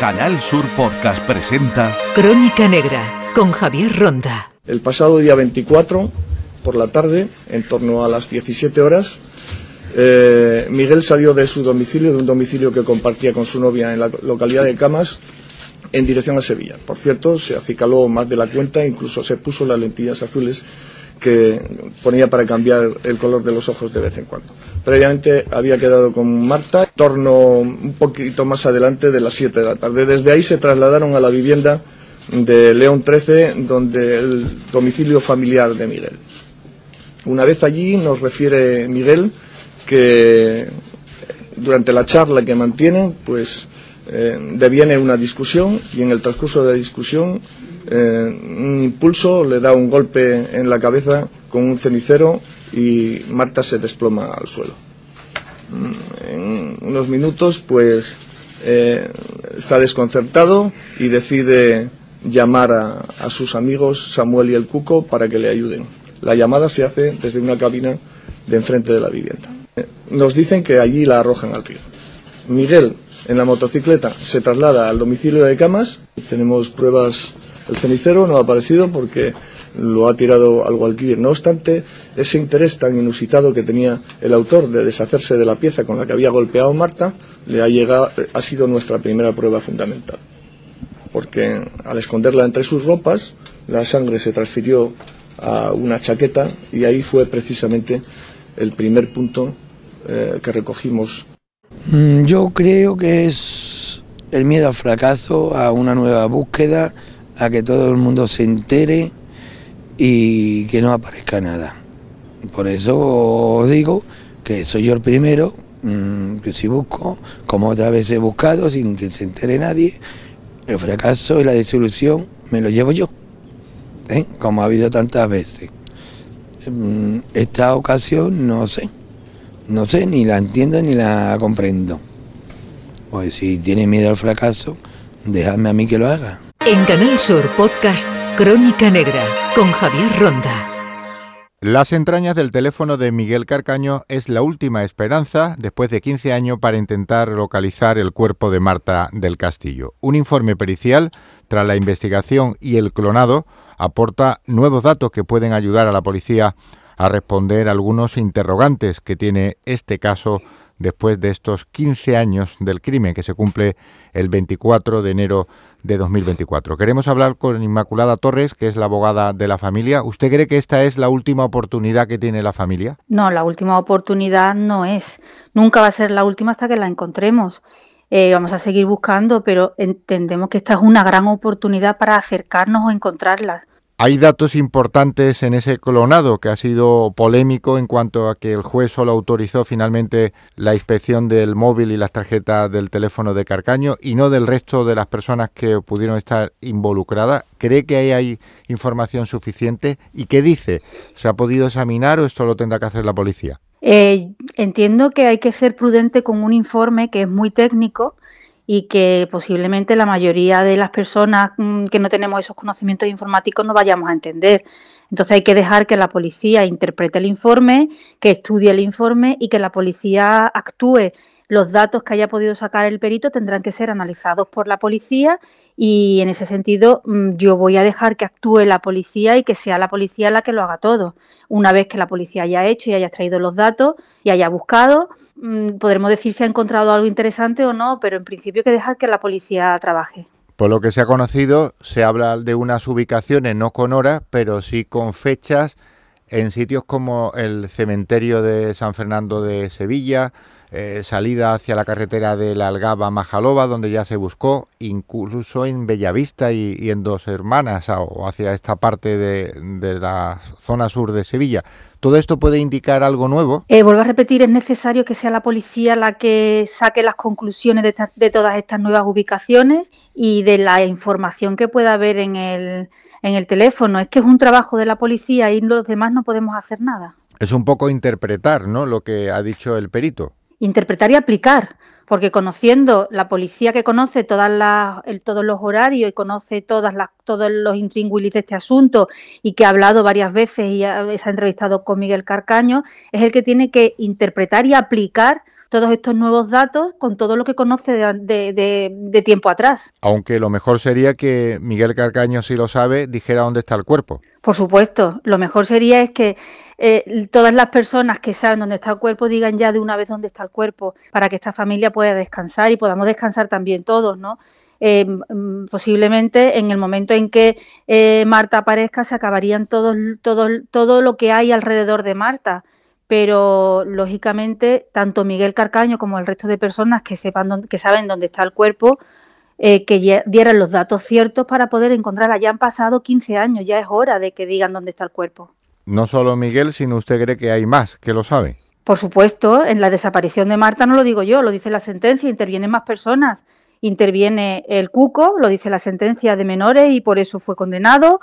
Canal Sur Podcast presenta Crónica Negra con Javier Ronda. El pasado día 24, por la tarde, en torno a las 17 horas, eh, Miguel salió de su domicilio, de un domicilio que compartía con su novia en la localidad de Camas, en dirección a Sevilla. Por cierto, se acicaló más de la cuenta, incluso se puso las lentillas azules que ponía para cambiar el color de los ojos de vez en cuando. Previamente había quedado con Marta, torno un poquito más adelante de las 7 de la tarde. Desde ahí se trasladaron a la vivienda de León 13, donde el domicilio familiar de Miguel. Una vez allí nos refiere Miguel que durante la charla que mantienen, pues eh, deviene una discusión y en el transcurso de la discusión eh, un impulso le da un golpe en la cabeza con un cenicero y Marta se desploma al suelo. Mm, en unos minutos, pues eh, está desconcertado y decide llamar a, a, sus amigos Samuel y el Cuco para que le ayuden. La llamada se hace desde una cabina de enfrente de la vivienda. Eh, nos dicen que allí la arrojan al río. Miguel, en la motocicleta, se traslada al domicilio de Camas. Tenemos pruebas. El cenicero no ha aparecido porque lo ha tirado al Guadalquivir. No obstante, ese interés tan inusitado que tenía el autor de deshacerse de la pieza con la que había golpeado Marta, le ha, llegado, ha sido nuestra primera prueba fundamental. Porque al esconderla entre sus ropas, la sangre se transfirió a una chaqueta y ahí fue precisamente el primer punto eh, que recogimos. Mm, yo creo que es el miedo al fracaso, a una nueva búsqueda, a que todo el mundo se entere y que no aparezca nada. Por eso os digo que soy yo el primero, mmm, que si busco, como otra vez he buscado, sin que se entere nadie, el fracaso y la disolución me lo llevo yo, ¿eh? como ha habido tantas veces. Esta ocasión no sé, no sé, ni la entiendo ni la comprendo. Pues si tiene miedo al fracaso, dejadme a mí que lo haga. En Canal Sur Podcast Crónica Negra con Javier Ronda. Las entrañas del teléfono de Miguel Carcaño es la última esperanza después de 15 años para intentar localizar el cuerpo de Marta del Castillo. Un informe pericial, tras la investigación y el clonado, aporta nuevos datos que pueden ayudar a la policía a responder algunos interrogantes que tiene este caso después de estos 15 años del crimen que se cumple el 24 de enero de 2024. Queremos hablar con Inmaculada Torres, que es la abogada de la familia. ¿Usted cree que esta es la última oportunidad que tiene la familia? No, la última oportunidad no es. Nunca va a ser la última hasta que la encontremos. Eh, vamos a seguir buscando, pero entendemos que esta es una gran oportunidad para acercarnos o encontrarla. Hay datos importantes en ese clonado que ha sido polémico en cuanto a que el juez solo autorizó finalmente la inspección del móvil y las tarjetas del teléfono de Carcaño y no del resto de las personas que pudieron estar involucradas. ¿Cree que ahí hay información suficiente? ¿Y qué dice? ¿Se ha podido examinar o esto lo tendrá que hacer la policía? Eh, entiendo que hay que ser prudente con un informe que es muy técnico y que posiblemente la mayoría de las personas mm, que no tenemos esos conocimientos informáticos no vayamos a entender. Entonces hay que dejar que la policía interprete el informe, que estudie el informe y que la policía actúe los datos que haya podido sacar el perito tendrán que ser analizados por la policía y en ese sentido mm, yo voy a dejar que actúe la policía y que sea la policía la que lo haga todo. Una vez que la policía haya hecho y haya extraído los datos y haya buscado, mm, podremos decir si ha encontrado algo interesante o no, pero en principio hay que dejar que la policía trabaje. Por lo que se ha conocido, se habla de unas ubicaciones no con horas, pero sí con fechas en sitios como el cementerio de San Fernando de Sevilla, eh, salida hacia la carretera de la Algaba Majaloba, donde ya se buscó, incluso en Bellavista y, en Dos Hermanas, o hacia esta parte de, de, la zona sur de Sevilla. ¿Todo esto puede indicar algo nuevo? Eh, vuelvo a repetir, es necesario que sea la policía la que saque las conclusiones de, de todas estas nuevas ubicaciones y de la información que pueda haber en el, en el teléfono. Es que es un trabajo de la policía y los demás no podemos hacer nada. Es un poco interpretar, ¿no? Lo que ha dicho el perito interpretar y aplicar, porque conociendo la policía que conoce todas las, el, todos los horarios y conoce todas las, todos los intríngulis de este asunto y que ha hablado varias veces y ha, se ha entrevistado con Miguel Carcaño, es el que tiene que interpretar y aplicar todos estos nuevos datos con todo lo que conoce de, tiempo atrás. Aunque lo mejor sería que Miguel Carcaño, si lo sabe, dijera dónde está el cuerpo. Por supuesto, lo mejor sería es que eh, todas las personas que saben dónde está el cuerpo digan ya de una vez dónde está el cuerpo para que esta familia pueda descansar y podamos descansar también todos, ¿no? Eh, posiblemente en el momento en que eh, Marta aparezca se acabarían todo, todo, todo lo que hay alrededor de Marta pero lógicamente tanto Miguel Carcaño como el resto de personas que sepan que saben dónde está el cuerpo que dieran los datos ciertos para poder encontrarla. Ya han pasado 15 años, ya es hora de que digan dónde está el cuerpo. No solo Miguel, sino usted cree que hay más que lo sabe. Por supuesto, en la desaparición de Marta no lo digo yo, lo dice la sentencia, intervienen más personas. Interviene el Cuco, lo dice la sentencia de menores y por eso fue condenado.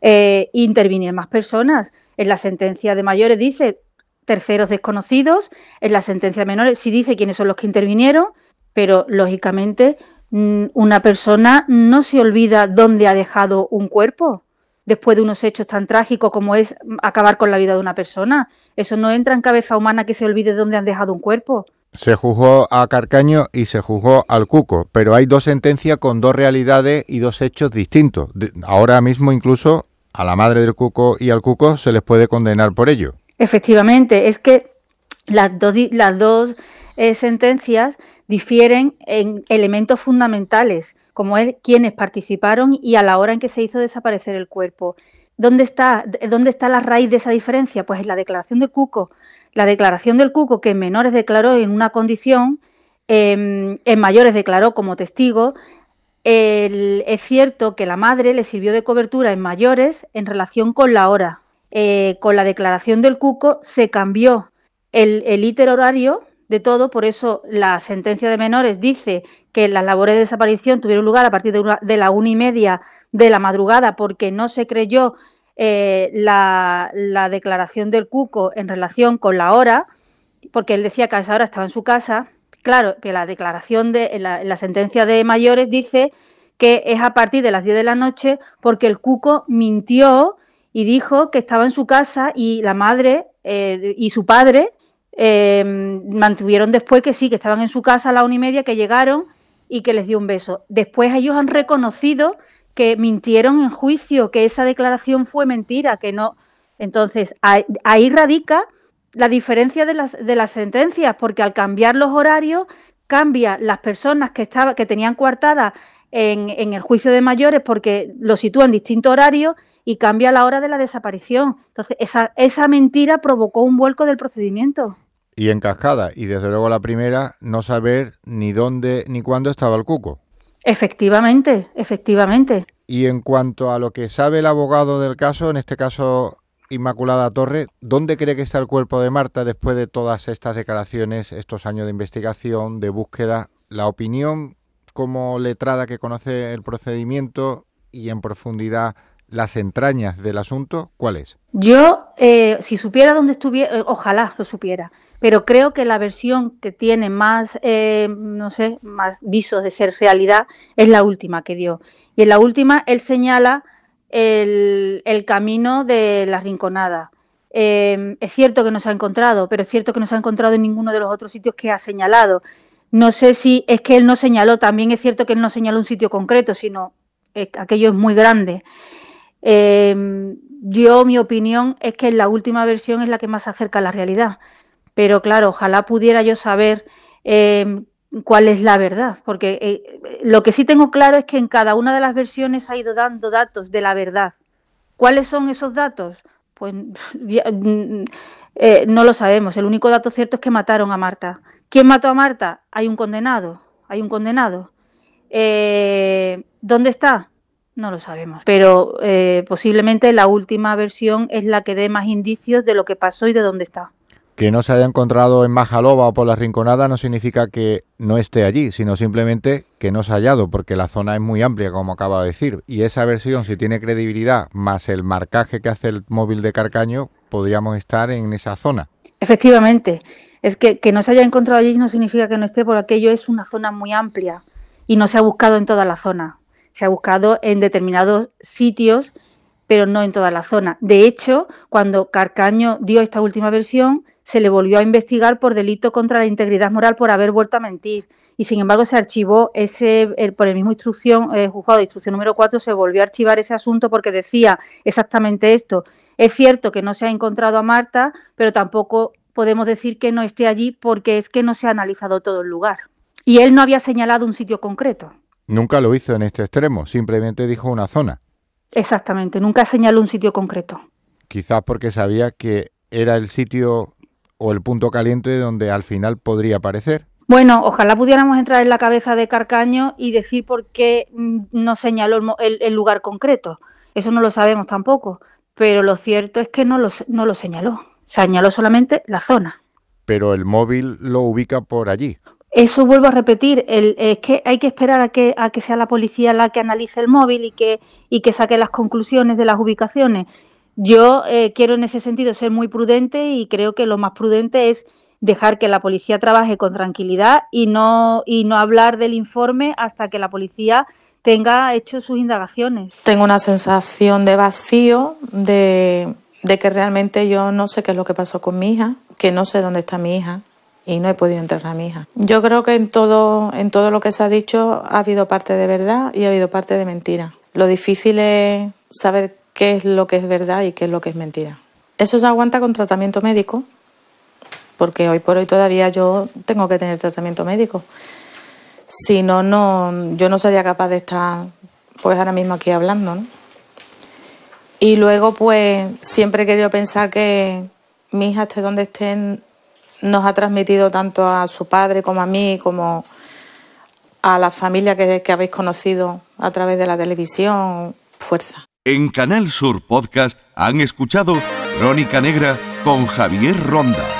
Eh, intervienen más personas. En la sentencia de mayores dice terceros desconocidos, en la sentencia de menores sí dice quiénes son los que intervinieron, pero lógicamente mm, una persona no se olvida dónde ha dejado un cuerpo después de unos hechos tan trágicos como es acabar con la vida de una persona. Eso no entra en cabeza humana que se olvide de dónde han dejado un cuerpo. Se juzgó a Carcaño y se juzgó al Cuco, pero hay dos sentencias con dos realidades y dos hechos distintos. ahora mismo incluso a la madre del Cuco y al Cuco se les puede condenar por ello. Efectivamente, es que las dos, eh, sentencias difieren en elementos fundamentales como es quienes participaron y a la hora en que se hizo desaparecer el cuerpo. ¿Dónde está, ¿Dónde está la raíz de esa diferencia? Pues en la declaración del Cuco. La declaración del Cuco, que en menores declaró en una condición, em, en mayores declaró como testigo, es cierto que la madre le sirvió de cobertura en mayores en relación con la hora. Eh, con la declaración del Cuco se cambió el, el íter horario de todo, por eso la sentencia de menores dice que las labores de desaparición tuvieron lugar a partir de, la una y media de la madrugada porque no se creyó eh, la, declaración del Cuco en relación con la hora, porque él decía que a esa hora estaba en su casa. Claro, que la declaración de la, sentencia de mayores dice que es a partir de las 10 de la noche porque el Cuco mintió y dijo que estaba en su casa y la madre eh, y su padre eh, mantuvieron después que sí, que estaban en su casa a la una y media, que llegaron y que les dio un beso. Después ellos han reconocido que mintieron en juicio, que esa declaración fue mentira, que no. Entonces, ahí, radica la diferencia de las, de las sentencias, porque al cambiar los horarios, cambia las personas que, estaba, que tenían coartada en, en, el juicio de mayores porque lo sitúan en distintos horarios y cambia la hora de la desaparición. Entonces, esa, esa mentira provocó un vuelco del procedimiento. Y en cascada, y desde luego la primera, no saber ni dónde ni cuándo estaba el cuco. Efectivamente, efectivamente. Y en cuanto a lo que sabe el abogado del caso, en este caso Inmaculada Torre, ¿dónde cree que está el cuerpo de Marta después de todas estas declaraciones, estos años de investigación, de búsqueda? La opinión como letrada que conoce el procedimiento y en profundidad las entrañas del asunto, ¿cuál es? Yo, eh, si supiera dónde estuviera, eh, ojalá lo supiera, pero creo que la versión que tiene más, eh, no sé, más visos de ser realidad es la última que dio. Y en la última él señala el, camino de la rinconada. es cierto que no se ha encontrado, pero es cierto que no se ha encontrado en ninguno de los otros sitios que ha señalado. No sé si es que él no señaló, también es cierto que él no señaló un sitio concreto, sino aquello es muy grande. Eh, yo, mi opinión es que la última versión es la que más se acerca a la realidad. Pero claro, ojalá pudiera yo saber eh, cuál es la verdad, porque eh, lo que sí tengo claro es que en cada una de las versiones ha ido dando datos de la verdad. ¿Cuáles son esos datos? Pues mm, no lo sabemos. El único dato cierto es que mataron a Marta. ¿Quién mató a Marta? Hay un condenado. Hay un condenado. ¿Dónde está? No lo sabemos, pero eh, posiblemente la última versión es la que dé más indicios de lo que pasó y de dónde está. Que no se haya encontrado en Majaloba o por la Rinconada no significa que no esté allí, sino simplemente que no se ha hallado, porque la zona es muy amplia, como acaba de decir. Y esa versión, si tiene credibilidad, más el marcaje que hace el móvil de Carcaño, podríamos estar en esa zona. Efectivamente, es que, que no se haya encontrado allí no significa que no esté, porque aquello es una zona muy amplia y no se ha buscado en toda la zona se ha buscado en determinados sitios, pero no en toda la zona. De hecho, cuando Carcaño dio esta última versión, se le volvió a investigar por delito contra la integridad moral por haber vuelto a mentir. Y sin embargo se archivó ese, por el mismo instrucción, el juzgado de instrucción número 4, se volvió a archivar ese asunto porque decía exactamente esto. Es cierto que no se ha encontrado a Marta, pero tampoco podemos decir que no esté allí porque es que no se ha analizado todo el lugar. Y él no había señalado un sitio concreto. Nunca lo hizo en este extremo, simplemente dijo una zona. Exactamente, nunca señaló un sitio concreto. Quizás porque sabía que era el sitio o el punto caliente donde al final podría aparecer. Bueno, ojalá pudiéramos entrar en la cabeza de Carcaño y decir por qué mm, no señaló el, lugar concreto. Eso no lo sabemos tampoco, pero lo cierto es que no lo, no lo señaló. Señaló solamente la zona. Pero el móvil lo ubica por allí. Eso vuelvo a repetir, es que hay que esperar a que, a que sea la policía la que analice el móvil y que, y que saque las conclusiones de las ubicaciones. Yo eh, quiero en ese sentido ser muy prudente y creo que lo más prudente es dejar que la policía trabaje con tranquilidad y no, y no hablar del informe hasta que la policía tenga hecho sus indagaciones. Tengo una sensación de vacío, de, de que realmente yo no sé qué es lo que pasó con mi hija, que no sé dónde está mi hija, y no he podido enterrar a mi hija. Yo creo que en todo, en todo lo que se ha dicho ha habido parte de verdad y ha habido parte de mentira. Lo difícil es saber qué es lo que es verdad y qué es lo que es mentira. Eso se aguanta con tratamiento médico, porque hoy por hoy todavía yo tengo que tener tratamiento médico. Si no, no yo no sería capaz de estar pues ahora mismo aquí hablando. ¿no? Y luego pues siempre he querido pensar que mi hija esté donde esté nos ha transmitido tanto a su padre como a mí, como a la familia que, habéis conocido a través de la televisión, fuerza. En Canal Sur Podcast han escuchado Crónica Negra con Javier Ronda.